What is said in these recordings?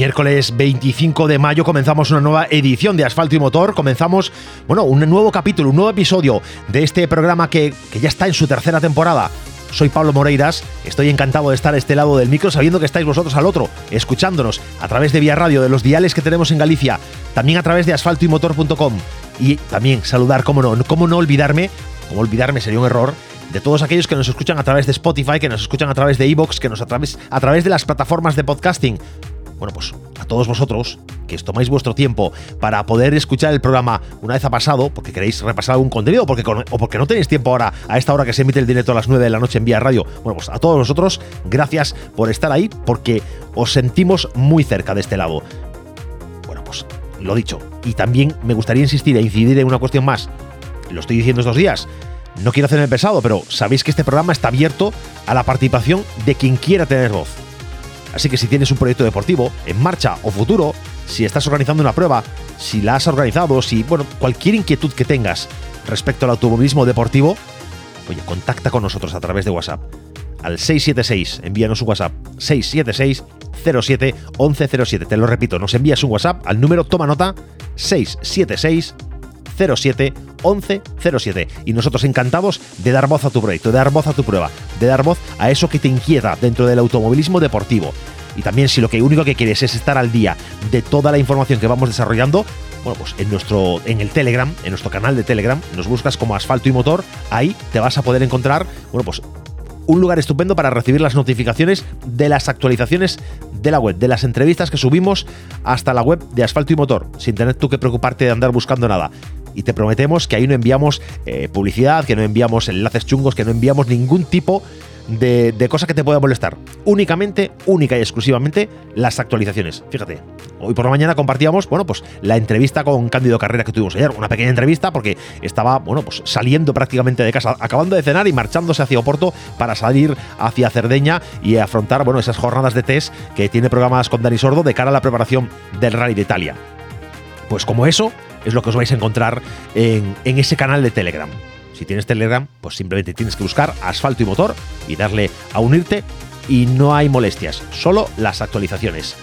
Miércoles 25 de mayo comenzamos una nueva edición de Asfalto y Motor. Comenzamos, bueno, un nuevo capítulo, un nuevo episodio de este programa que, ya está en su tercera temporada. Soy Pablo Moreiras, estoy encantado de estar a este lado del micro sabiendo que estáis vosotros al otro, escuchándonos a través de Vía Radio, de los diales que tenemos en Galicia, también a través de asfaltoymotor.com y también saludar, cómo no, cómo no olvidarme, como olvidarme sería un error, de todos aquellos que nos escuchan a través de Spotify, que nos escuchan a través de Evox, que nos a través, a través de las plataformas de podcasting. Bueno, pues a todos vosotros que os tomáis vuestro tiempo para poder escuchar el programa una vez ha pasado, porque queréis repasar algún contenido porque, o porque no tenéis tiempo ahora a esta hora que se emite el directo a las 9 de la noche en Vía Radio. Bueno, pues a todos vosotros, gracias por estar ahí porque os sentimos muy cerca de este lado. Bueno, pues lo dicho. Y también me gustaría insistir e incidir en una cuestión más. Lo estoy diciendo estos días. No quiero hacerme pesado, pero sabéis que este programa está abierto a la participación de quien quiera tener voz. Así que si tienes un proyecto deportivo en marcha o futuro, si estás organizando una prueba, si la has organizado, si, bueno, cualquier inquietud que tengas respecto al automovilismo deportivo, oye, contacta con nosotros a través de WhatsApp. Al 676, envíanos un WhatsApp. 676 07 1107. Te lo repito, nos envías un WhatsApp al número, toma nota, 676 07 11 07. Y nosotros encantados de dar voz a tu proyecto, de dar voz a tu prueba, de dar voz a eso que te inquieta dentro del automovilismo deportivo. Y también si lo que único que quieres es estar al día de toda la información que vamos desarrollando, bueno, pues en nuestro en el Telegram, en nuestro canal de Telegram, nos buscas como Asfalto y Motor, ahí te vas a poder encontrar, bueno, pues un lugar estupendo para recibir las notificaciones de las actualizaciones de la web, de las entrevistas que subimos hasta la web de Asfalto y Motor, sin tener tú que preocuparte de andar buscando nada y te prometemos que ahí no enviamos eh, publicidad, que no enviamos enlaces chungos, que no enviamos ningún tipo de, de, cosa que te pueda molestar. Únicamente, única y exclusivamente las actualizaciones. Fíjate, hoy por la mañana compartíamos, bueno, pues la entrevista con Cándido Carrera que tuvimos ayer. Una pequeña entrevista porque estaba, bueno, pues saliendo prácticamente de casa, acabando de cenar y marchándose hacia Oporto para salir hacia Cerdeña y afrontar, bueno, esas jornadas de test que tiene programadas con Dani Sordo de cara a la preparación del Rally de Italia. Pues como eso, es lo que os vais a encontrar en, ese canal de Telegram. Si tienes Telegram, pues simplemente tienes que buscar asfalto y motor y darle a unirte y no hay molestias, solo las actualizaciones.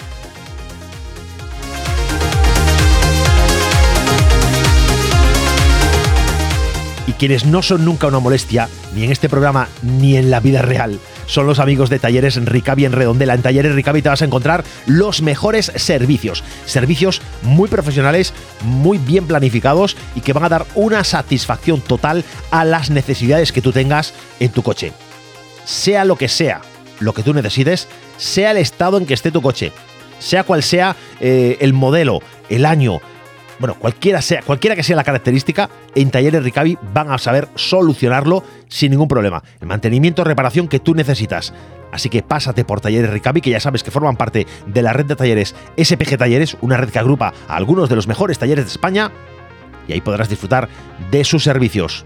Y quienes no son nunca una molestia, ni en este programa ni en la vida real, son los amigos de Talleres Ricavi en Redondela. En Talleres Ricavi te vas a encontrar los mejores servicios. Servicios muy profesionales, muy bien planificados y que van a dar una satisfacción total a las necesidades que tú tengas en tu coche. Sea lo que sea lo que tú necesites, sea el estado en que esté tu coche, sea cual sea eh, el modelo, el año, bueno, cualquiera, sea, cualquiera que sea la característica, en Talleres Ricavi van a saber solucionarlo sin ningún problema. El mantenimiento, reparación que tú necesitas. Así que pásate por Talleres Ricavi, que ya sabes que forman parte de la red de talleres SPG Talleres, una red que agrupa a algunos de los mejores talleres de España, y ahí podrás disfrutar de sus servicios.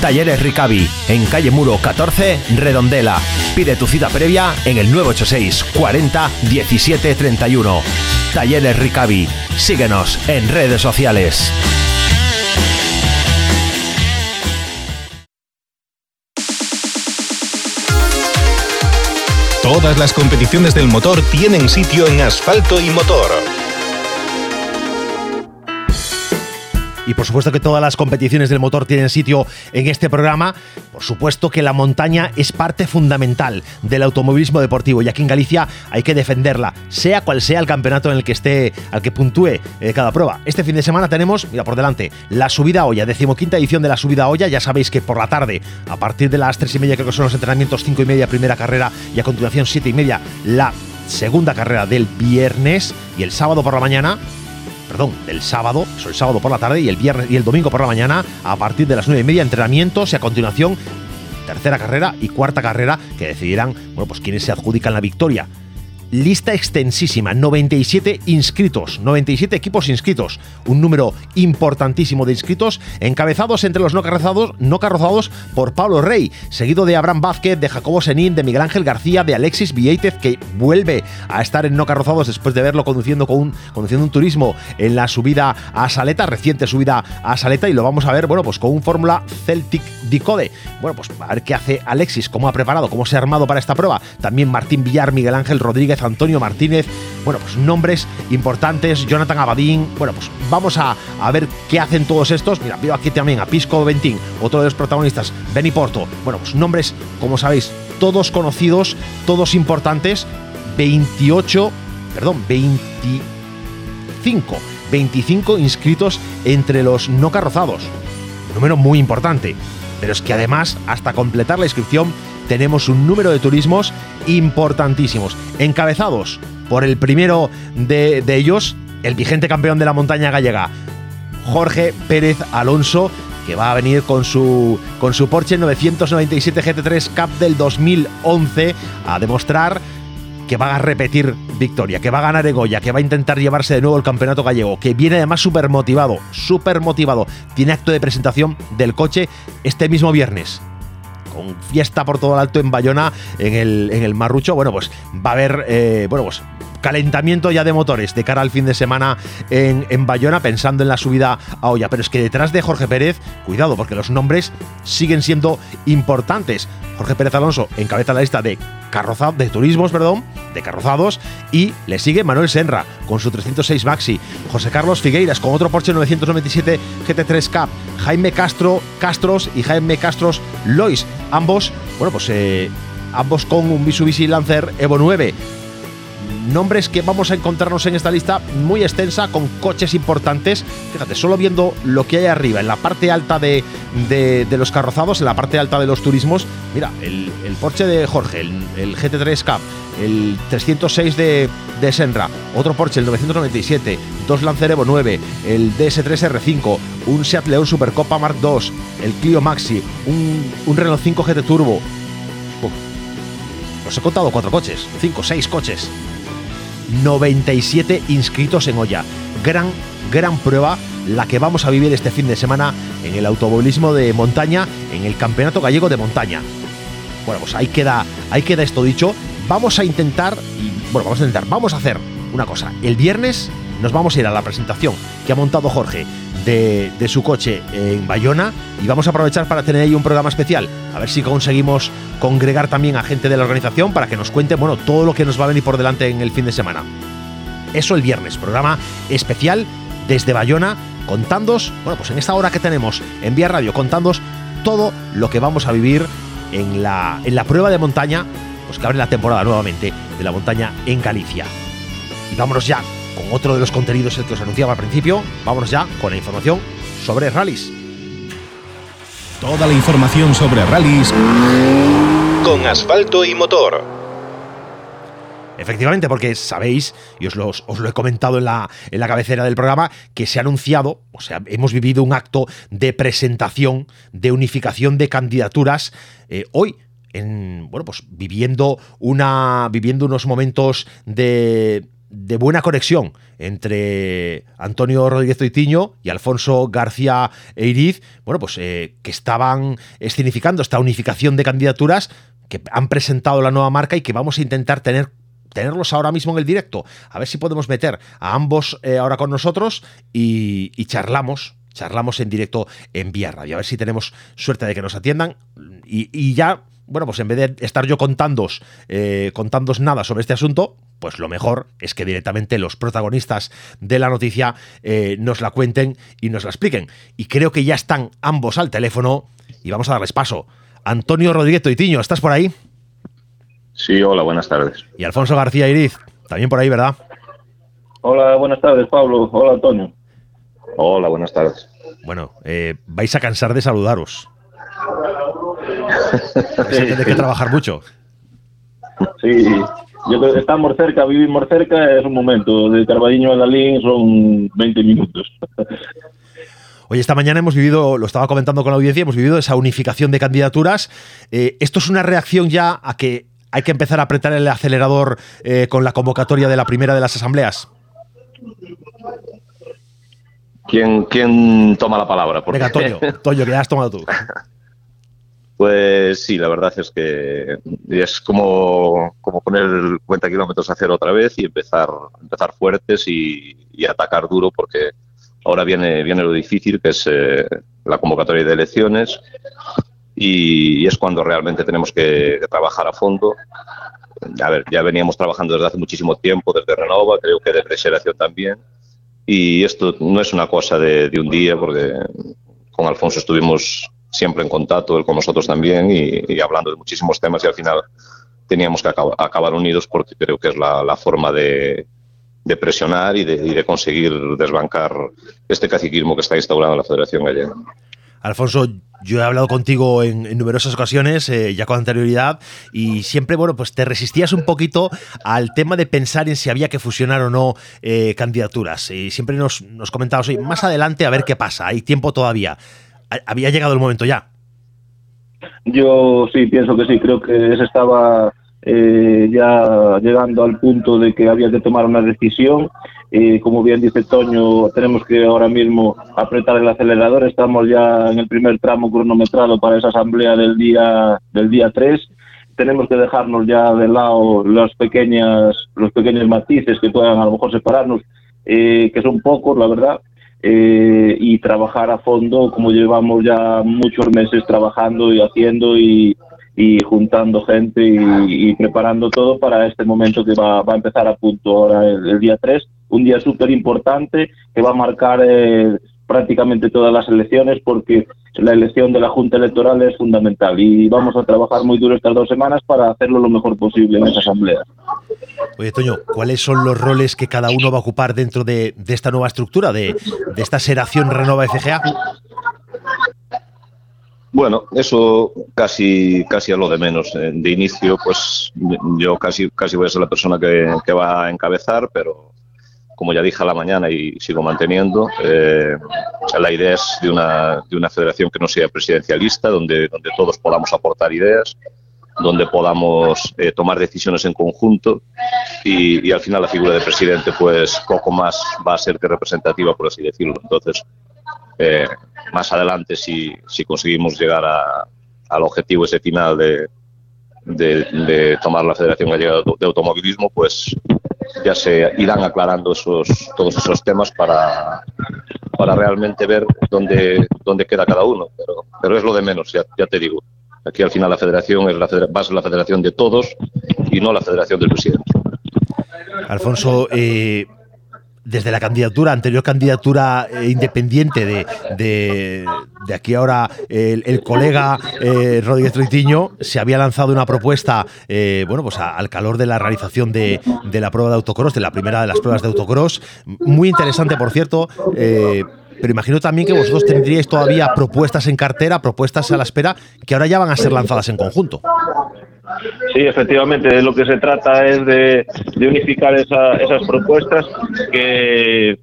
Talleres Ricavi, en calle Muro 14, Redondela. Pide tu cita previa en el 986 40 17 31. Talleres Ricavi. Síguenos en redes sociales. Todas las competiciones del motor tienen sitio en asfalto y motor y por supuesto que todas las competiciones del motor tienen sitio en este programa, por supuesto que la montaña es parte fundamental del automovilismo deportivo y aquí en Galicia hay que defenderla, sea cual sea el campeonato en el que esté, al que puntúe eh, cada prueba. Este fin de semana tenemos, mira por delante, la subida olla, decimoquinta edición de la subida olla, ya sabéis que por la tarde, a partir de las tres y media creo que son los entrenamientos, cinco y media primera carrera y a continuación siete y media la segunda carrera del viernes. Y el sábado por la mañana perdón, del sábado, eso el sábado por la tarde y el viernes y el domingo por la mañana, a partir de las nueve y media, entrenamientos y a continuación tercera carrera y cuarta carrera que decidirán, bueno, pues quiénes se adjudican la victoria lista extensísima, 97 inscritos, 97 equipos inscritos, un número importantísimo de inscritos, encabezados entre los no carrozados, no carrozados por Pablo Rey, seguido de Abraham Vázquez, de Jacobo Senín, de Miguel Ángel García, de Alexis Vieitez, que vuelve a estar en no carrozados después de verlo conduciendo, con un, conduciendo un turismo en la subida a Saleta, reciente subida a Saleta, y lo vamos a ver, bueno, pues con un Fórmula Celtic Decode. Bueno, pues a ver qué hace Alexis, cómo ha preparado, cómo se ha armado para esta prueba. También Martín Villar, Miguel Ángel Rodríguez, Antonio Martínez, bueno, pues nombres importantes, Jonathan Abadín, bueno, pues vamos a, ver qué hacen todos estos. Mira, veo aquí también a Pisco Ventín, otro de los protagonistas, Benny Porto, bueno, pues nombres, como sabéis, todos conocidos, todos importantes, 28, perdón, 25, 25 inscritos entre los no carrozados, número muy importante. Pero es que además, hasta completar la inscripción, tenemos un número de turismos importantísimos, encabezados por el primero de, ellos, el vigente campeón de la montaña gallega, Jorge Pérez Alonso, que va a venir con su, con su Porsche 997 GT3 Cup del 2011 a demostrar que va a repetir victoria, que va a ganar Egoya, que va a intentar llevarse de nuevo el campeonato gallego, que viene además súper motivado, súper motivado. Tiene acto de presentación del coche este mismo viernes con fiesta por todo el alto en Bayona, en el, en el Marrucho, bueno, pues va a haber, eh, bueno, pues calentamiento ya de motores de cara al fin de semana en, en, Bayona, pensando en la subida a olla. Pero es que detrás de Jorge Pérez, cuidado, porque los nombres siguen siendo importantes. Jorge Pérez Alonso encabeza la lista de carrozados, de turismos, perdón, de carrozados, y le sigue Manuel Senra con su 306 Maxi, José Carlos Figueiras con otro Porsche 997 GT3 Cup, Jaime Castro Castros y Jaime Castros Lois, ambos, bueno, pues eh, ambos con un Mitsubishi Lancer Evo 9 nombres que vamos a encontrarnos en esta lista muy extensa con coches importantes. Fíjate, solo viendo lo que hay arriba, en la parte alta de, los carrozados, en la parte alta de los turismos, mira, el, Porsche de Jorge, el, GT3 Cup, el 306 de, de, Senra, otro Porsche, el 997, dos Lancer Evo 9, el DS3 R5, un Seat León Supercopa Mark II, el Clio Maxi, un, un Renault 5 GT Turbo. os he contado cuatro coches, cinco, seis coches. 97 inscritos en olla. Gran, gran prueba la que vamos a vivir este fin de semana en el automovilismo de montaña, en el Campeonato Gallego de Montaña. Bueno, pues ahí queda, ahí queda esto dicho. Vamos a intentar, y bueno, vamos a intentar, vamos a hacer una cosa. El viernes nos vamos a ir a la presentación que ha montado Jorge de, su coche en Bayona y vamos a aprovechar para tener ahí un programa especial. A ver si conseguimos congregar también a gente de la organización para que nos cuente bueno, todo lo que nos va a venir por delante en el fin de semana. Eso el viernes, programa especial desde Bayona, contándos, bueno, pues en esta hora que tenemos en Vía Radio, contándos todo lo que vamos a vivir en la, en la prueba de montaña, pues que abre la temporada nuevamente de la montaña en Galicia. Y vámonos ya con otro de los contenidos el que os anunciaba al principio. Vámonos ya con la información sobre rallies. Toda la información sobre rallies con asfalto y motor. Efectivamente, porque sabéis, y os lo, os lo he comentado en la, en la, cabecera del programa, que se ha anunciado, o sea, hemos vivido un acto de presentación, de unificación de candidaturas eh, hoy. En, bueno, pues viviendo una. viviendo unos momentos de de buena conexión entre Antonio Rodríguez Toitiño y Alfonso García Eiriz, bueno, pues eh, que estaban escenificando esta unificación de candidaturas, que han presentado la nueva marca y que vamos a intentar tener tenerlos ahora mismo en el directo, a ver si podemos meter a ambos eh, ahora con nosotros y, charlamos, charlamos en directo en Vía Radio, a ver si tenemos suerte de que nos atiendan. Y, y ya bueno, pues en vez de estar yo contándos, eh, nada sobre este asunto, pues lo mejor es que directamente los protagonistas de la noticia eh, nos la cuenten y nos la expliquen. Y creo que ya están ambos al teléfono y vamos a darles paso. Antonio Rodríguez Toitiño, ¿estás por ahí? Sí, hola, buenas tardes. Y Alfonso García Iriz, también por ahí, ¿verdad? Hola, buenas tardes, Pablo. Hola, Antonio. Hola, buenas tardes. Bueno, eh, vais a cansar de saludaros. Vais a que trabajar mucho. Sí, yo creo que estamos cerca, vivimos cerca, es un momento. De Carballiño a Dalín son 20 minutos. Oye, esta mañana hemos vivido, lo estaba comentando con la audiencia, hemos vivido esa unificación de candidaturas. Eh, ¿Esto es una reacción ya a que hay que empezar a apretar el acelerador eh, con la convocatoria de la primera de las asambleas? ¿Quién, quién toma la palabra? Venga, Toño, Toño, que ya has tomado tú. Pues sí, la verdad es que es como, como poner el cuenta kilómetros a cero otra vez y empezar, empezar fuertes y, atacar duro porque ahora viene, viene lo difícil que es eh, la convocatoria de elecciones y, es cuando realmente tenemos que, trabajar a fondo. A ver, ya veníamos trabajando desde hace muchísimo tiempo, desde Renova, creo que desde Xeración también y esto no es una cosa de, un día porque con Alfonso estuvimos siempre en contacto, con nosotros también, y, hablando de muchísimos temas y al final teníamos que acabar, unidos porque creo que es la, forma de, presionar y de, conseguir desbancar este caciquismo que está instaurado en la Federación Gallega. Alfonso, yo he hablado contigo en, numerosas ocasiones, eh, ya con anterioridad, y siempre, bueno, pues te resistías un poquito al tema de pensar en si había que fusionar o no eh, candidaturas. Y siempre nos, nos comentabas, más adelante a ver qué pasa, hay tiempo todavía había llegado el momento ya. Yo sí, pienso que sí, creo que se estaba eh, ya llegando al punto de que había que tomar una decisión. Eh, como bien dice Toño, tenemos que ahora mismo apretar el acelerador. Estamos ya en el primer tramo cronometrado para esa asamblea del día del día 3. Tenemos que dejarnos ya de lado las pequeñas, los pequeños matices que puedan a lo mejor separarnos, eh, que son pocos, la verdad, eh, y trabajar a fondo como llevamos ya muchos meses trabajando y haciendo y, juntando gente y, preparando todo para este momento que va, a empezar a punto ahora el, día 3, un día súper importante que va a marcar eh, prácticamente todas las elecciones porque la elección de la Junta Electoral es fundamental y vamos a trabajar muy duro estas dos semanas para hacerlo lo mejor posible en esa asamblea. Oye, Toño, ¿cuáles son los roles que cada uno va a ocupar dentro de, esta nueva estructura, de, esta seración Renova FGA? Bueno, eso casi, casi es lo de menos. Eh, de inicio, pues yo casi, casi voy a ser la persona que, que va a encabezar, pero como ya dije a la mañana y sigo manteniendo, eh, la idea es de una, de una federación que no sea presidencialista, donde, donde todos podamos aportar ideas, donde podamos eh, tomar decisiones en conjunto y, al final la figura de presidente pues poco más va a ser que representativa, por así decirlo. Entonces, eh, más adelante, si, si conseguimos llegar al objetivo ese final de, de, tomar la Federación Gallega de Automovilismo, pues ya se irán aclarando esos, todos esos temas para, para realmente ver dónde, dónde queda cada uno. Pero, pero es lo de menos, ya, ya te digo. Aquí al final la federación es la, va a ser la federación de todos y no la federación del presidente. Alfonso, eh, desde la candidatura, anterior candidatura eh, independiente de, de, aquí ahora el, colega eh, Rodríguez Troitiño, se había lanzado una propuesta, eh, bueno, pues al calor de la realización de, de, la prueba de autocross, de la primera de las pruebas de autocross, muy interesante, por cierto. pero imagino también que vosotros tendríais todavía propuestas en cartera, propuestas a la espera, que ahora ya van a ser lanzadas en conjunto. Sí, efectivamente, de lo que se trata es de, unificar esas propuestas que,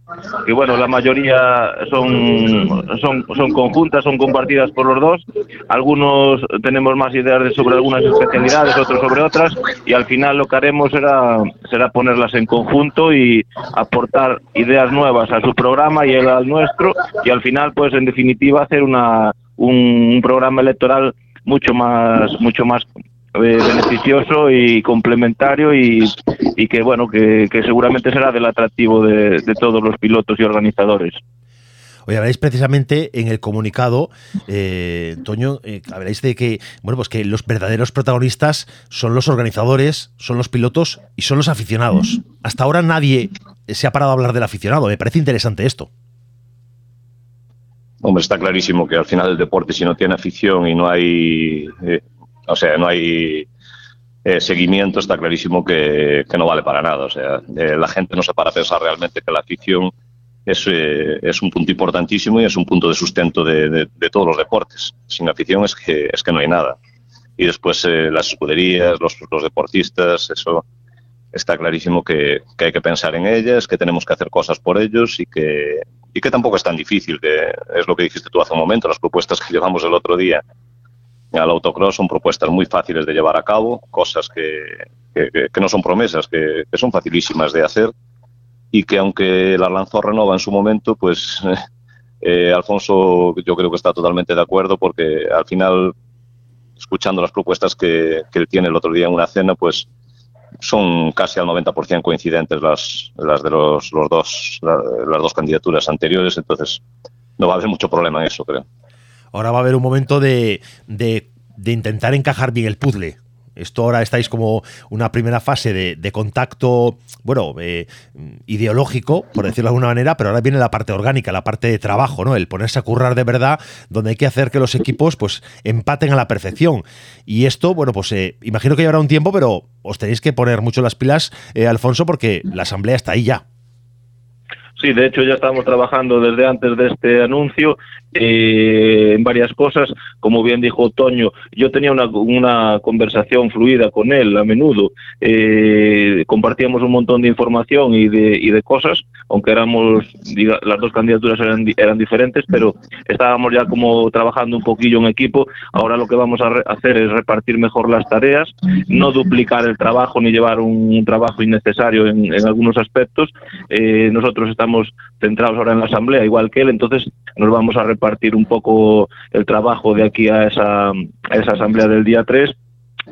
bueno, la mayoría son, son, conjuntas, son compartidas por los dos. Algunos tenemos más ideas sobre algunas especialidades, otros sobre otras, y al final lo que haremos será, será ponerlas en conjunto y aportar ideas nuevas a su programa y al nuestro, y al final, pues en definitiva, hacer una, un programa electoral mucho más mucho más eh, beneficioso y complementario y, que bueno que, seguramente será del atractivo de, todos los pilotos y organizadores. Oye, habláis precisamente en el comunicado, eh, Toño, eh, habláis de que, bueno, pues que los verdaderos protagonistas son los organizadores, son los pilotos y son los aficionados. Hasta ahora nadie se ha parado a hablar del aficionado. Me parece interesante esto. Hombre, está clarísimo que al final el deporte, si no tiene afición y no hay, eh, o sea, no hay eh, seguimiento, está clarísimo que, no vale para nada. O sea, eh, la gente no se para a pensar realmente que la afición es, es un punto importantísimo y es un punto de sustento de, todos los deportes. Sin afición es que, es que no hay nada. Y después las escuderías, los, los deportistas, eso está clarísimo que, que, hay que pensar en ellas, que tenemos que hacer cosas por ellos y que, y que tampoco es tan difícil, que es lo que dijiste tú hace un momento, las propuestas que llevamos el otro día al autocross son propuestas muy fáciles de llevar a cabo, cosas que, no son promesas, que, son facilísimas de hacer y que aunque la lanzó Renova en su momento, pues eh, Alfonso yo creo que está totalmente de acuerdo porque al final, escuchando las propuestas que, él tiene el otro día en una cena, pues son casi al 90% coincidentes las, las de los, dos, la, las dos candidaturas anteriores, entonces no va a haber mucho problema en eso, creo. Ahora va a haber un momento de, de, de intentar encajar bien el puzzle. Esto ahora estáis como una primera fase de, de contacto, bueno, eh, ideológico, por decirlo de alguna manera, pero ahora viene la parte orgánica, la parte de trabajo, ¿no? El ponerse a currar de verdad, donde hay que hacer que los equipos pues empaten a la perfección. Y esto, bueno, pues eh, imagino que llevará un tiempo, pero os tenéis que poner mucho las pilas, eh, Alfonso, porque la asamblea está ahí ya. Sí, de hecho ya estamos trabajando desde antes de este anuncio eh, en varias cosas. Como bien dijo Toño, yo tenía una, una conversación fluida con él a menudo. Eh, compartíamos un montón de información y de, y de cosas, aunque éramos, diga, las dos candidaturas eran, eran diferentes, pero estábamos ya como trabajando un poquillo en equipo. Ahora lo que vamos a hacer es repartir mejor las tareas, no duplicar el trabajo ni llevar un, un trabajo innecesario en, en algunos aspectos. Eh, nosotros estamos centrados ahora en la asamblea, igual que él, entonces nos vamos a repartir un poco el trabajo de aquí a esa, a esa asamblea del día 3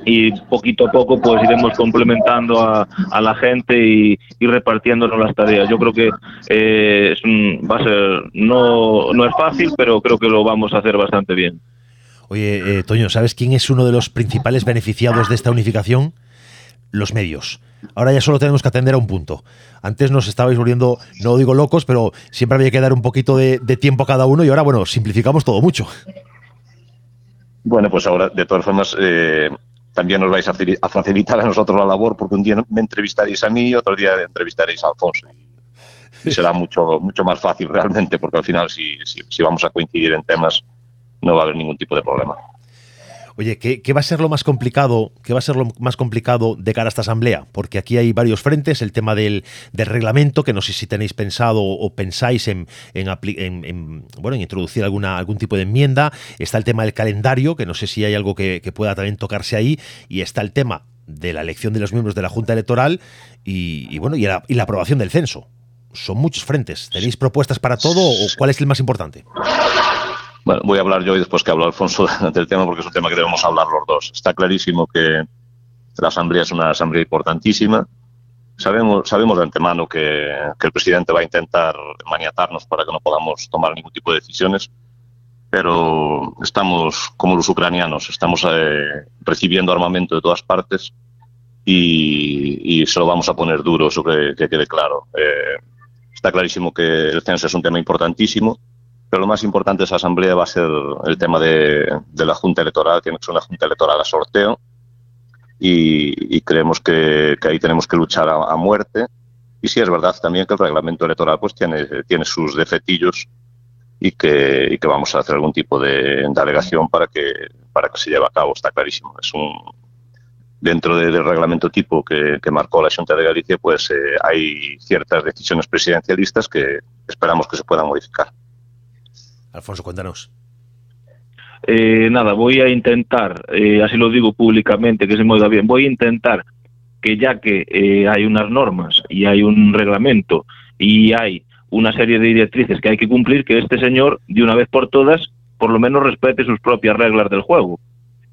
y poquito a poco pues iremos complementando a, a la gente y, y, repartiéndonos las tareas. Yo creo que eh, es un, va a ser, no, no es fácil, pero creo que lo vamos a hacer bastante bien. Oye, eh, Toño, ¿sabes quién es uno de los principales beneficiados de esta unificación? Los medios. Ahora ya solo tenemos que atender a un punto. Antes nos estabais volviendo, no digo locos, pero siempre había que dar un poquito de, tiempo a cada uno y ahora, bueno, simplificamos todo mucho. Bueno, pues ahora, de todas formas, eh, también nos vais a, facilitar a nosotros la labor porque un día me entrevistaréis a mí y otro día entrevistaréis a Alfonso. Y será mucho, mucho más fácil realmente porque al final si, si vamos a coincidir en temas no va a haber ningún tipo de problema. Oye, ¿qué, ¿qué, va a ser lo más complicado? ¿Qué va a ser lo más complicado de cara a esta asamblea? Porque aquí hay varios frentes, el tema del, del reglamento, que no sé si tenéis pensado o pensáis en, en, en, en, bueno, en introducir alguna, algún tipo de enmienda. Está el tema del calendario, que no sé si hay algo que, que pueda también tocarse ahí. Y está el tema de la elección de los miembros de la Junta Electoral y, y bueno, y la, y la aprobación del censo. Son muchos frentes. ¿Tenéis propuestas para todo o cuál es el más importante? Bueno, voy a hablar yo y después que hablo Alfonso del tema porque es un tema que debemos hablar los dos. Está clarísimo que la Asamblea es una Asamblea importantísima. Sabemos, sabemos de antemano que, que el presidente va a intentar maniatarnos para que no podamos tomar ningún tipo de decisiones, pero estamos como los ucranianos, estamos eh, recibiendo armamento de todas partes y, y, se lo vamos a poner duro, eso que, que quede claro. Eh, está clarísimo que el censo es un tema importantísimo pero lo más importante de esa asamblea va a ser el tema de, la Junta Electoral, que es una Junta Electoral a sorteo, y, creemos que, ahí tenemos que luchar a, muerte. Y sí es verdad también que el reglamento electoral pues tiene, tiene sus defectillos y que, vamos a hacer algún tipo de, alegación para que, para que se lleve a cabo, está clarísimo. Es un, dentro de, del reglamento tipo que, que, marcó la Junta de Galicia, pues eh, hay ciertas decisiones presidencialistas que esperamos que se puedan modificar. Alfonso, cuéntanos. Eh, nada, voy a intentar, eh, así lo digo públicamente, que se me oiga bien, voy a intentar que ya que eh, hay unas normas y hay un reglamento y hay una serie de directrices que hay que cumplir, que este señor, de una vez por todas, por lo menos respete sus propias reglas del juego.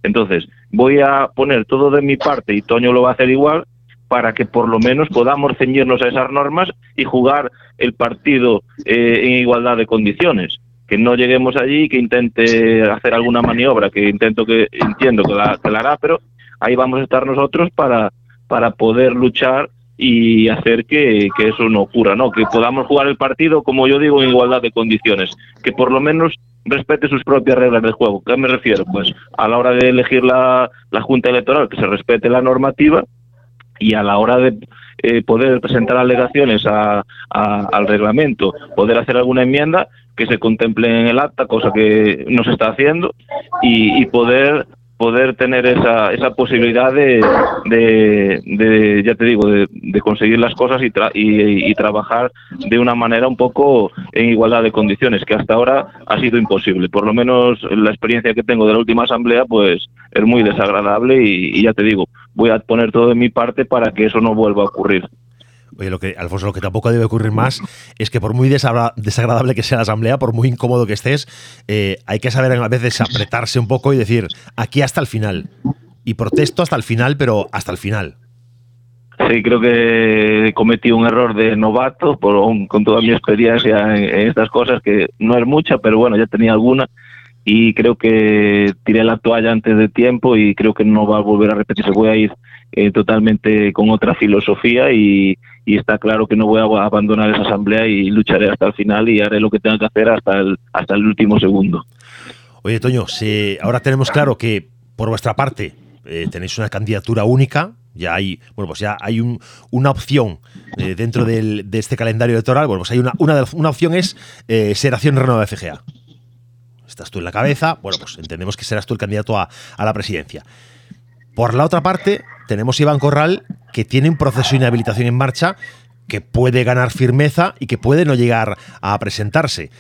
Entonces, voy a poner todo de mi parte y Toño lo va a hacer igual para que por lo menos podamos ceñirnos a esas normas y jugar el partido eh, en igualdad de condiciones que no lleguemos allí, que intente hacer alguna maniobra, que intento que entiendo que la, que la hará, pero ahí vamos a estar nosotros para, para poder luchar y hacer que, que, eso no ocurra, ¿no? Que podamos jugar el partido, como yo digo, en igualdad de condiciones, que por lo menos respete sus propias reglas de juego. ¿Qué me refiero? Pues a la hora de elegir la, la Junta Electoral, que se respete la normativa y a la hora de eh, poder presentar alegaciones a, al reglamento, poder hacer alguna enmienda que se contemple en el acta, cosa que no se está haciendo, y, y poder poder tener esa, esa posibilidad de, de, ya te digo, de, conseguir las cosas y, y, trabajar de una manera un poco en igualdad de condiciones, que hasta ahora ha sido imposible. Por lo menos la experiencia que tengo de la última asamblea, pues es muy desagradable y ya te digo, voy a poner todo de mi parte para que eso no vuelva a ocurrir. Oye, lo que, Alfonso, lo que tampoco debe ocurrir más es que por muy desagradable que sea la asamblea, por muy incómodo que estés, eh, hay que saber a veces apretarse un poco y decir, aquí hasta el final. Y protesto hasta el final, pero hasta el final. Sí, creo que cometí un error de novato por, con toda mi experiencia en, estas cosas, que no es mucha, pero bueno, ya tenía alguna. Y creo que tiré la toalla antes de tiempo y creo que no va a volver a repetirse. Voy a ir eh, totalmente con otra filosofía y, está claro que no voy a abandonar esa asamblea y lucharé hasta el final y haré lo que tenga que hacer hasta el, hasta el último segundo. Oye, Toño, si ahora tenemos claro que por vuestra parte eh, tenéis una candidatura única, ya hay, bueno, pues ya hay un, una opción eh, dentro del, de este calendario electoral. Bueno, pues hay una, una, una opción es eh, ser acción renovada de FGA. Estás tú en la cabeza, bueno, pues entendemos que serás tú el candidato a, a la presidencia. Por la otra parte, tenemos Iván Corral, que tiene un proceso de inhabilitación en marcha, que puede ganar firmeza y que puede no llegar a presentarse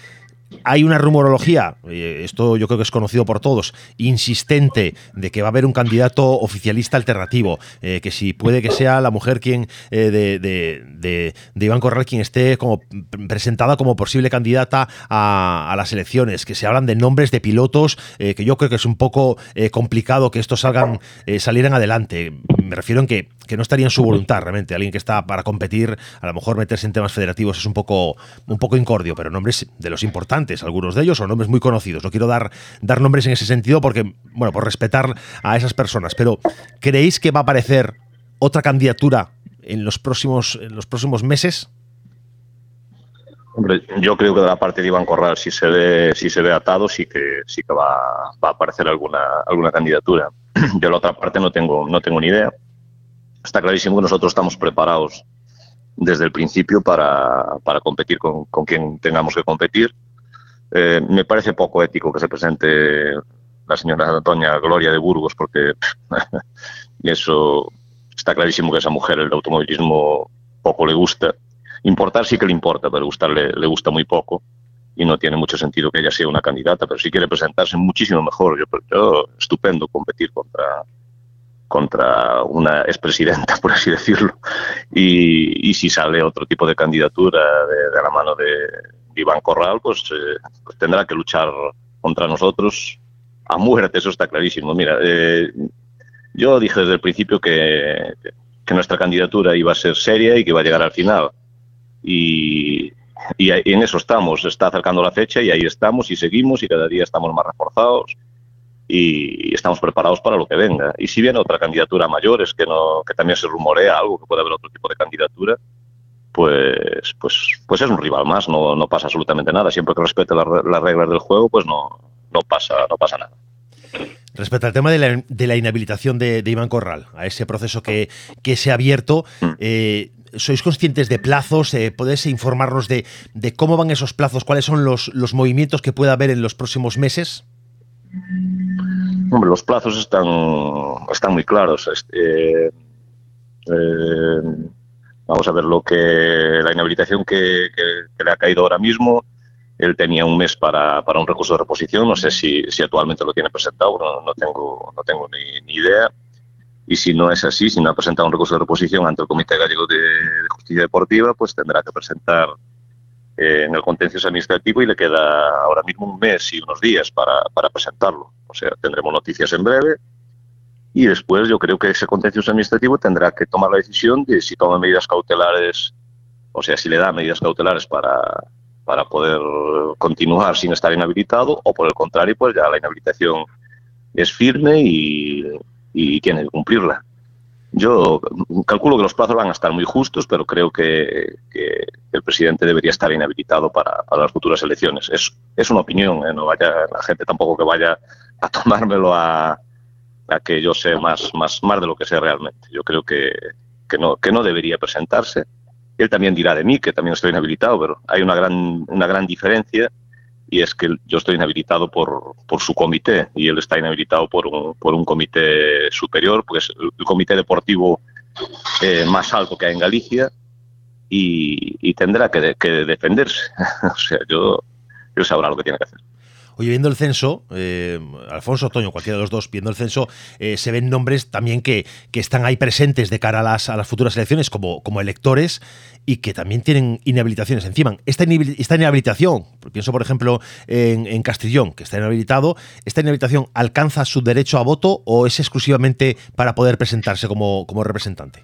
hay una rumorología, eh, esto yo creo que es conocido por todos, insistente de que va a haber un candidato oficialista alternativo, eh, que si puede que sea la mujer quien eh, de, de, Iván Corral quien esté como presentada como posible candidata a, las elecciones, que se hablan de nombres de pilotos, que yo creo que es un poco complicado que estos salgan, salieran adelante. Me refiero en que, que no estaría en su voluntad realmente. Alguien que está para competir, a lo mejor meterse en temas federativos es un poco, un poco incordio, pero nombres de los importantes algunos de ellos, son nombres muy conocidos. No quiero dar, dar nombres en ese sentido porque, bueno, por respetar a esas personas. Pero, ¿creéis que va a aparecer otra candidatura en los próximos, en los próximos meses? Yo creo que de la parte de Iván Corral, si se ve, si se ve atado, sí que sí que va, va a aparecer alguna, alguna candidatura. De la otra parte no tengo, no tengo ni idea. Está clarísimo que nosotros estamos preparados desde el principio para, para competir con, con quien tengamos que competir eh, me parece poco ético que se presente la señora doña Gloria de Burgos, porque eso está clarísimo que esa mujer el automovilismo poco le gusta. Importar sí que le importa, pero gustarle le gusta muy poco y no tiene mucho sentido que ella sea una candidata, pero si quiere presentarse muchísimo mejor. Yo, yo estupendo competir contra contra una expresidenta, por así decirlo, y, y si sale otro tipo de candidatura de la mano de, Iván Corral, pues, eh, pues, tendrá que luchar contra nosotros a muerte, eso está clarísimo. Mira, eh, yo dije desde el principio que, nuestra candidatura iba a ser seria y que iba a llegar al final. Y, y, en eso estamos, está acercando la fecha y ahí estamos y seguimos y cada día estamos más reforzados y estamos preparados para lo que venga. Y si viene otra candidatura mayor, es que, no, que también se rumorea algo, que puede haber otro tipo de candidatura, pues, pues, pues es un rival más, no, no pasa absolutamente nada. Siempre que respete las, reglas del juego, pues no, no, pasa, no pasa nada. Respecto al tema de la, de la inhabilitación de, Iván Corral, a ese proceso que, que se ha abierto, mm. eh, ¿sois conscientes de plazos? Eh, ¿Podéis informarnos de, de, cómo van esos plazos? ¿Cuáles son los, los movimientos que pueda haber en los próximos meses? Hombre, los plazos están, están muy claros. Este, eh, Vamos a ver lo que la inhabilitación que, le ha caído ahora mismo. Él tenía un mes para, para un recurso de reposición. No sé si, si actualmente lo tiene presentado, no, no tengo, no tengo ni, idea. Y si no es así, si no ha presentado un recurso de reposición ante el Comité Gallego de, Justicia Deportiva, pues tendrá que presentar eh, en el contencioso administrativo y le queda ahora mismo un mes y unos días para, para presentarlo. O sea, tendremos noticias en breve y después yo creo que ese contencioso administrativo tendrá que tomar la decisión de si toma medidas cautelares, o sea, si le da medidas cautelares para, para poder continuar sin estar inhabilitado o por el contrario, pues ya la inhabilitación es firme y, y tiene que cumplirla. Yo calculo que los plazos van a estar muy justos, pero creo que, el presidente debería estar inhabilitado para, las futuras elecciones. Es, es una opinión, ¿eh? no vaya la gente tampoco que vaya a tomármelo a, que yo sé más, más, más de lo que sé realmente. Yo creo que, que, no, que no debería presentarse. Él también dirá de mí que también estoy inhabilitado, pero hay una gran, una gran diferencia y es que yo estoy inhabilitado por, por su comité y él está inhabilitado por un, por un comité superior, pues el comité deportivo eh, más alto que hay en Galicia y, tendrá que, que defenderse. o sea, yo, yo sabrá lo que tiene que hacer. Oye, viendo el censo, eh, Alfonso Toño, cualquiera de los dos, viendo el censo, eh, se ven nombres también que, que, están ahí presentes de cara a las, a las futuras elecciones como, como electores y que también tienen inhabilitaciones encima. Esta, inhabilitación, pienso por ejemplo en, en, Castellón, que está inhabilitado, ¿esta inhabilitación alcanza su derecho a voto o es exclusivamente para poder presentarse como, como representante?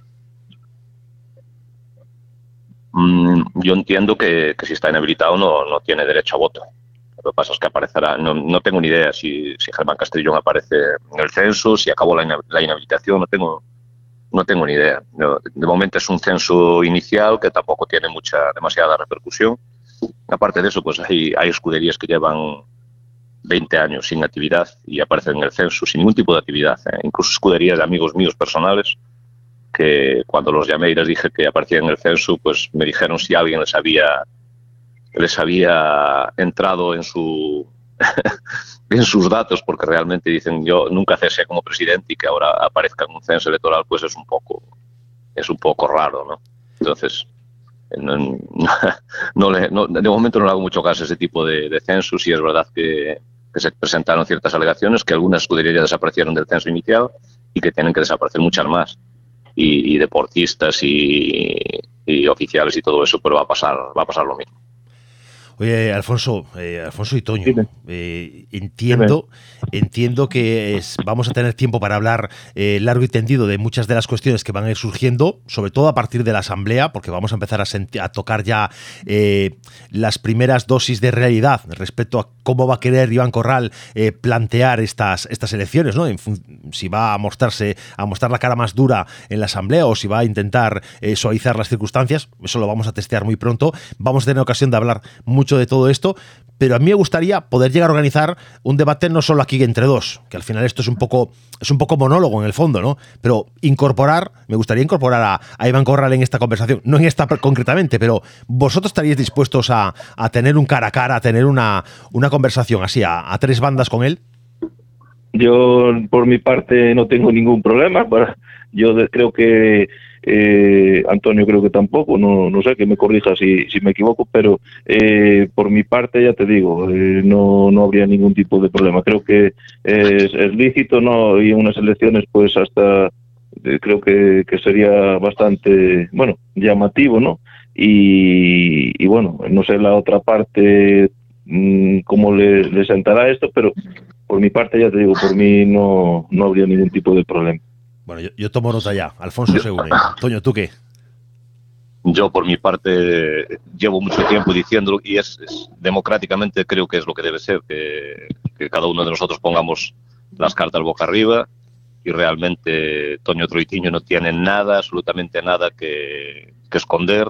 Mm, yo entiendo que, que, si está inhabilitado no, no tiene derecho a voto. Lo que pasa es que aparecerá, no, no tengo ni idea si, si, Germán Castellón aparece en el censo, si acabó la, inhabilitación, no tengo, no tengo ni idea. de momento es un censo inicial que tampoco tiene mucha, demasiada repercusión. Aparte de eso, pues hay, hay escuderías que llevan 20 años sin actividad y aparecen en el censo sin ningún tipo de actividad. ¿eh? Incluso escuderías de amigos míos personales que cuando los llamé y les dije que aparecían en el censo, pues me dijeron si alguien les había les había entrado en su en sus datos porque realmente dicen yo nunca cesé como presidente y que ahora aparezca en un censo electoral pues es un poco es un poco raro no entonces no, no, le, de momento no le hago mucho caso a ese tipo de, de censos y es verdad que, se presentaron ciertas alegaciones que algunas escuderías ya desaparecieron del censo inicial y que tienen que desaparecer muchas más. Y, y deportistas y, y oficiales y todo eso pero va a pasar va a pasar lo mismo Oye, Alfonso, eh, Alfonso y Toño, eh, entiendo, entiendo que vamos a tener tiempo para hablar eh, largo y tendido de muchas de las cuestiones que van a ir surgiendo, sobre todo a partir de la asamblea, porque vamos a empezar a, tocar ya las primeras dosis de realidad respecto a cómo va a querer Iván Corral plantear estas, estas elecciones, ¿no? si va a mostrarse, a mostrar la cara más dura en la asamblea o si va a intentar suavizar las circunstancias, eso lo vamos a testear muy pronto. Vamos a tener ocasión de hablar mucho de todo esto, pero a mí me gustaría poder llegar a organizar un debate no solo aquí entre dos, que al final esto es un poco, es un poco monólogo en el fondo, ¿no? Pero incorporar, me gustaría incorporar a, Iván Corral en esta conversación, no en esta concretamente, pero vosotros estaríais dispuestos a, tener un cara a cara, a tener una, una conversación así, a, a tres bandas con él. Yo, por mi parte, no tengo ningún problema. Yo creo que eh, Antonio creo que tampoco, no, no sé, que me corrija si, si me equivoco, pero eh, por mi parte ya te digo, eh, no, no habría ningún tipo de problema. Creo que es, lícito, ¿no? Y en unas elecciones pues hasta eh, creo que, que sería bastante, bueno, llamativo, ¿no? Y, y bueno, no sé la otra parte mmm, cómo le, le sentará esto, pero por mi parte ya te digo, por mí no, no habría ningún tipo de problema. Bueno, yo, tomo nota ya. Alfonso se une. Toño, ¿tú qué? Yo, por mi parte, llevo mucho tiempo diciéndolo y es, democráticamente creo que es lo que debe ser, que, cada uno de nosotros pongamos las cartas boca arriba y realmente Toño Troitiño no tiene nada, absolutamente nada que, esconder.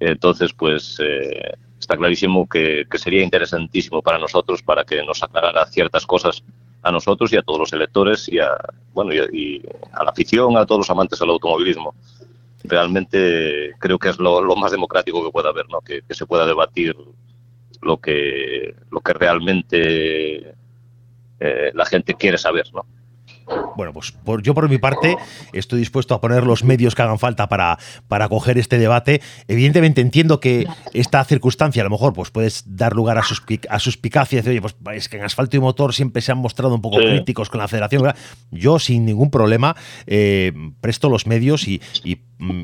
Entonces, pues eh, está clarísimo que, que, sería interesantísimo para nosotros para que nos aclarara ciertas cosas a nosotros y a todos los electores y a, bueno, y a, la afición, a todos los amantes del automovilismo. Realmente creo que es lo, más democrático que pueda haber, ¿no? que, que, se pueda debatir lo que, lo que realmente eh, la gente quiere saber. ¿no? Bueno, pues por, yo por mi parte estoy dispuesto a poner los medios que hagan falta para, para coger este debate. Evidentemente entiendo que esta circunstancia a lo mejor pues puedes dar lugar a, sus, a suspicacias de, oye, pues es que en asfalto y motor siempre se han mostrado un poco críticos con la federación. Yo sin ningún problema eh, presto los medios y,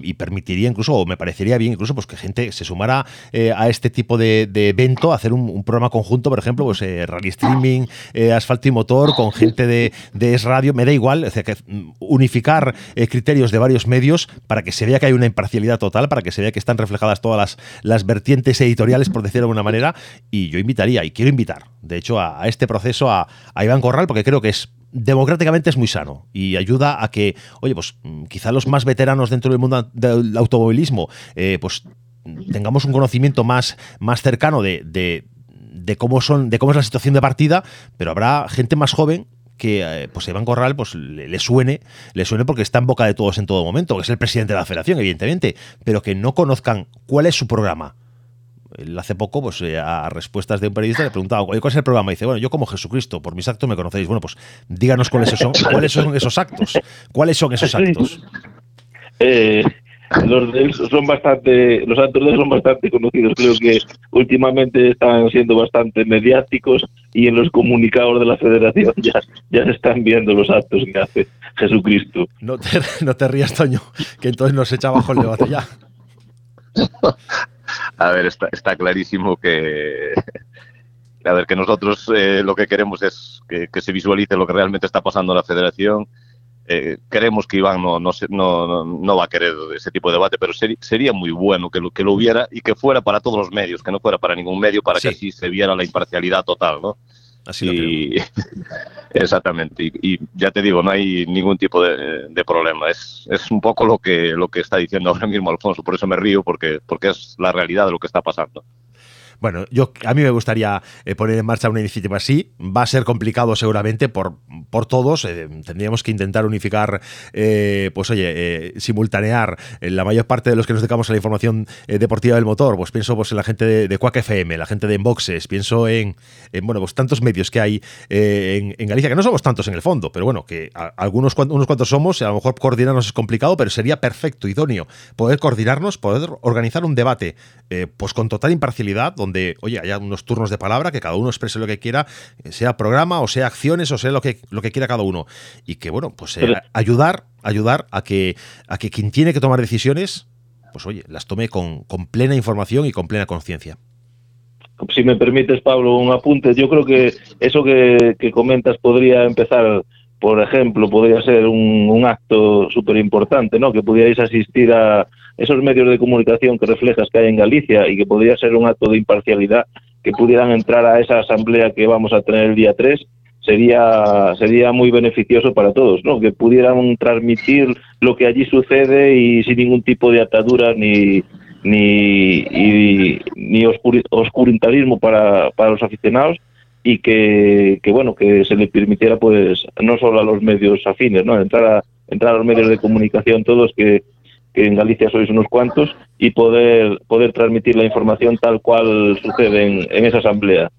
y permitiría incluso, o me parecería bien incluso, pues que gente se sumara eh, a este tipo de, evento, hacer un, programa conjunto, por ejemplo, pues eh, rally streaming, asfalto y motor, con gente de, de Es Radio, me da igual, es que mm, unificar criterios de varios medios para que se vea que hay una imparcialidad total, para que se vea que están reflejadas todas las, las vertientes editoriales, por decirlo de alguna manera, y yo invitaría, y quiero invitar, de hecho, a, este proceso a Iván Corral, porque creo que es democráticamente es muy sano y ayuda a que, oye, pues mm, quizá los más veteranos dentro del mundo del automovilismo, eh, pues tengamos un conocimiento más, más cercano de, de, cómo son, de cómo es la situación de partida, pero habrá gente más joven que eh, pues Iván Corral pues le, suene, le suene porque está en boca de todos en todo momento, que es el presidente de la federación, evidentemente, pero que no conozcan cuál es su programa, hace poco, pues eh, a respuestas de un periodista le preguntaba, ¿cuál es el programa? Y dice, bueno, yo como Jesucristo, por mis actos me conocéis. Bueno, pues díganos cuáles son, cuáles son esos actos. ¿Cuáles son esos actos? Eh, los de él son bastante, los actos de él son bastante conocidos. Creo que últimamente están siendo bastante mediáticos y en los comunicados de la Federación ya, ya se están viendo los actos que hace Jesucristo. No te, no te rías, Toño, que entonces nos echa abajo el debate ya. a ver, está, está clarísimo que, a ver, que nosotros eh, lo que queremos es que, se visualice lo que realmente está pasando en la federación. Eh, queremos que Iván no, no, no, no, va a querer ese tipo de debate, pero sería muy bueno que lo, que lo hubiera y que fuera para todos los medios, que no fuera para ningún medio, para que así se viera la imparcialidad total, ¿no? Así exactamente. Y, ya te digo, no hay ningún tipo de, problema. Es, es, un poco lo que, lo que está diciendo ahora mismo Alfonso. Por eso me río, porque, porque es la realidad de lo que está pasando. Bueno, yo a mí me gustaría eh, poner en marcha una iniciativa así. Va a ser complicado seguramente por, por todos. Eh, tendríamos que intentar unificar, eh, pues oye, simultanear la mayor parte de los que nos dedicamos a la información deportiva del motor. Pues pienso pues, en la gente de, de Quack FM, la gente de Enboxes, pienso en, bueno, pues tantos medios que hay en, Galicia, que no somos tantos en el fondo, pero bueno, que algunos unos cuantos somos, a lo mejor coordinarnos es complicado, pero sería perfecto, idóneo, poder coordinarnos, poder organizar un debate pues con total imparcialidad, donde donde, oye, haya unos turnos de palabra, que cada uno exprese lo que quiera, eh, sea programa o sea acciones o sea lo que, lo que quiera cada uno. Y que, bueno, pues eh, ayudar, ayudar a que, a que quien tiene que tomar decisiones, pues oye, las tome con, con plena información y con plena conciencia si me permites, Pablo, un apunte. Yo creo que eso que, que comentas podría empezar, por ejemplo, podría ser un, un acto súper importante, ¿no? Que pudierais asistir a, esos medios de comunicación que reflejas que hay en Galicia y que podría ser un acto de imparcialidad que pudieran entrar a esa asamblea que vamos a tener el día 3 sería sería muy beneficioso para todos, ¿no? Que pudieran transmitir lo que allí sucede y sin ningún tipo de atadura ni ni, ni oscurantismo para, para los aficionados y que, que, bueno que se le permitiera pues no solo a los medios afines no entrar a entrar a los medios de comunicación todos que que en Galicia sois unos cuantos, y poder, poder transmitir la información tal cual sucede en, esa asamblea.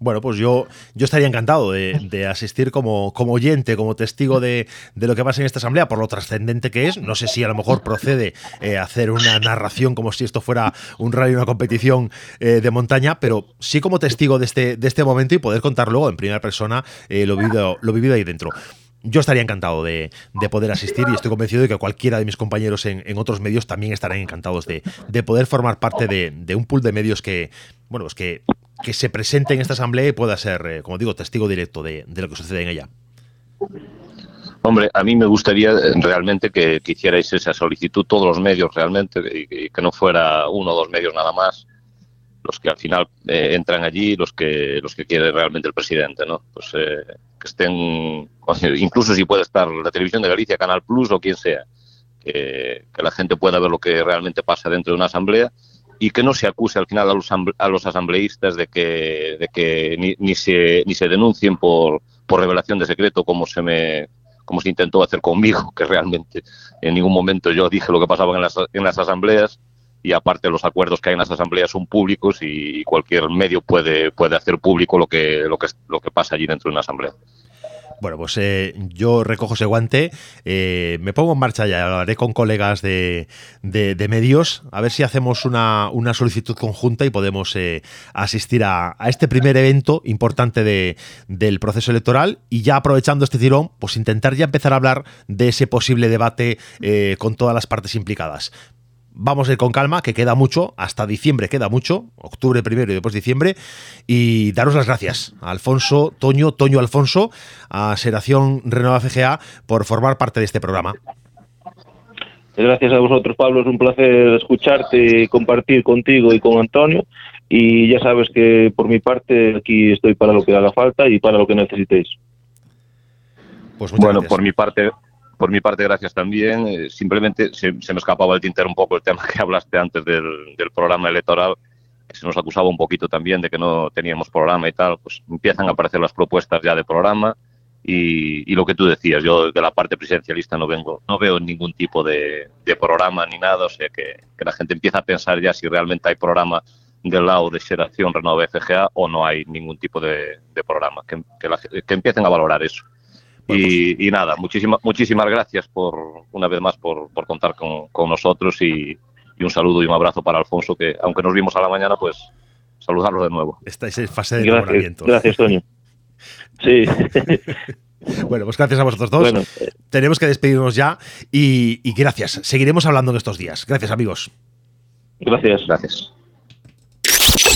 Bueno, pues yo, yo estaría encantado de, asistir como, como, oyente, como testigo de, lo que pasa en esta asamblea, por lo trascendente que es. No sé si a lo mejor procede eh, hacer una narración como si esto fuera un rally, una competición eh, de montaña, pero sí como testigo de este, de este momento y poder contar luego en primera persona eh, lo, vivido, lo vivido ahí dentro yo estaría encantado de, poder asistir y estoy convencido de que cualquiera de mis compañeros en, otros medios también estarán encantados de, poder formar parte de, un pool de medios que, bueno, pues que, que se presente en esta asamblea y pueda ser, eh, como digo, testigo directo de, lo que sucede en ella. Hombre, a mí me gustaría eh, realmente que, hicierais esa solicitud todos los medios realmente y, que no fuera uno o dos medios nada más los que al final eh, entran allí, los que los que quiere realmente el presidente, ¿no? Pues que estén, incluso si puede estar la televisión de Galicia, Canal Plus o quien sea, que, la gente pueda ver lo que realmente pasa dentro de una asamblea y que no se acuse al final a los, a los asambleístas de que, de que ni, ni, se, ni se denuncien por, por revelación de secreto como se me como se intentó hacer conmigo, que realmente en ningún momento yo dije lo que pasaba en las, en las asambleas y aparte los acuerdos que hay en las asambleas son públicos y cualquier medio puede, puede hacer público lo que, lo, que, lo que pasa allí dentro de una asamblea. Bueno, pues eh, yo recojo ese guante, eh, me pongo en marcha ya, hablaré con colegas de, medios, a ver si hacemos una, solicitud conjunta y podemos eh, asistir a, este primer evento importante del proceso electoral y ya aprovechando este tirón, pues intentar ya empezar a hablar de ese posible debate con todas las partes implicadas. Vamos a ir con calma, que queda mucho, hasta diciembre queda mucho, octubre primero y después diciembre, y daros las gracias a Alfonso, Toño, Toño Alfonso, a Seración Renova FGA por formar parte de este programa. Gracias a vosotros, Pablo, es un placer escucharte y compartir contigo y con Antonio, y ya sabes que por mi parte aquí estoy para lo que haga falta y para lo que necesitéis. Pues bueno, por mi parte por mi parte, gracias también. Eh, simplemente se, me escapaba el tintero un poco el tema que hablaste antes del, programa electoral, que se nos acusaba un poquito también de que no teníamos programa y tal. Pues empiezan a aparecer las propuestas ya de programa y, lo que tú decías, yo de la parte presidencialista no vengo, no veo ningún tipo de, programa ni nada, o sea que, la gente empieza a pensar ya si realmente hay programa del lado de Xeración Renove FGA o no hay ningún tipo de, programa, que, que empiecen a valorar eso. Y, nada, muchísimas muchísimas gracias por una vez más por, contar con, nosotros y, un saludo y un abrazo para Alfonso, que aunque nos vimos a la mañana, pues saludarlo de nuevo. Estáis en fase de gracias, Gracias, Toño. Sí. Bueno, pues gracias a vosotros dos. Eh. Tenemos que despedirnos ya y, y, gracias. Seguiremos hablando en estos días. Gracias, amigos. Gracias. Gracias.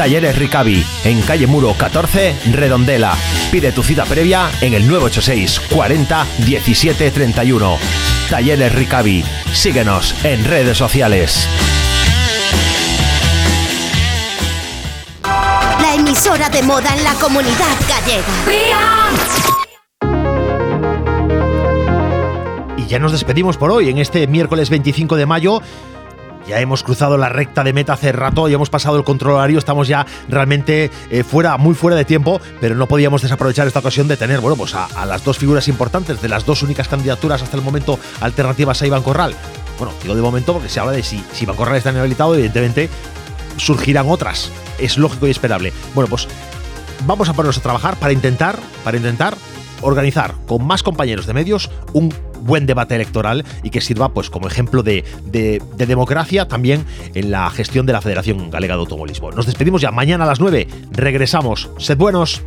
Talleres Ricavi, en calle Muro 14, Redondela. Pide tu cita previa en el 986 40 17 31. Talleres Ricavi. Síguenos en redes sociales. La emisora de moda en la comunidad gallega. Y ya nos despedimos por hoy en este miércoles 25 de mayo ya hemos cruzado la recta de meta hace rato, ya hemos pasado el control horario, estamos ya realmente eh, fuera, muy fuera de tiempo, pero no podíamos desaprovechar esta ocasión de tener, bueno, pues a, las dos figuras importantes de las dos únicas candidaturas hasta el momento alternativas a Iván Corral. Bueno, digo de momento porque se habla de si, si Iván Corral está inhabilitado, evidentemente surgirán otras. Es lógico y esperable. Bueno, pues vamos a ponernos a trabajar para intentar, para intentar organizar con más compañeros de medios un buen debate electoral y que sirva pues como ejemplo de, de, democracia también en la gestión de la Federación Galega de Automovilismo. Nos despedimos ya mañana a las 9. Regresamos. Sed buenos.